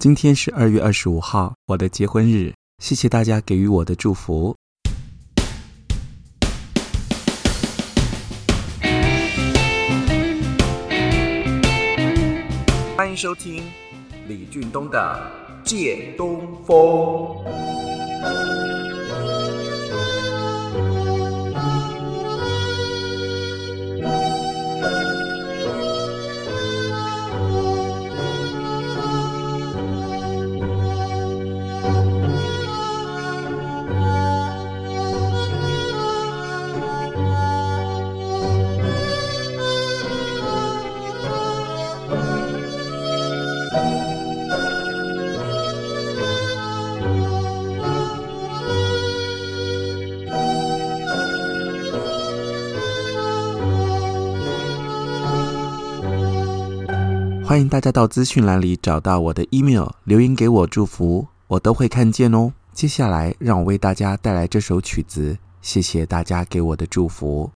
今天是二月二十五号，我的结婚日。谢谢大家给予我的祝福。欢迎收听李俊东的《借东风》。欢迎大家到资讯栏里找到我的 email，留言给我祝福，我都会看见哦。接下来，让我为大家带来这首曲子，谢谢大家给我的祝福。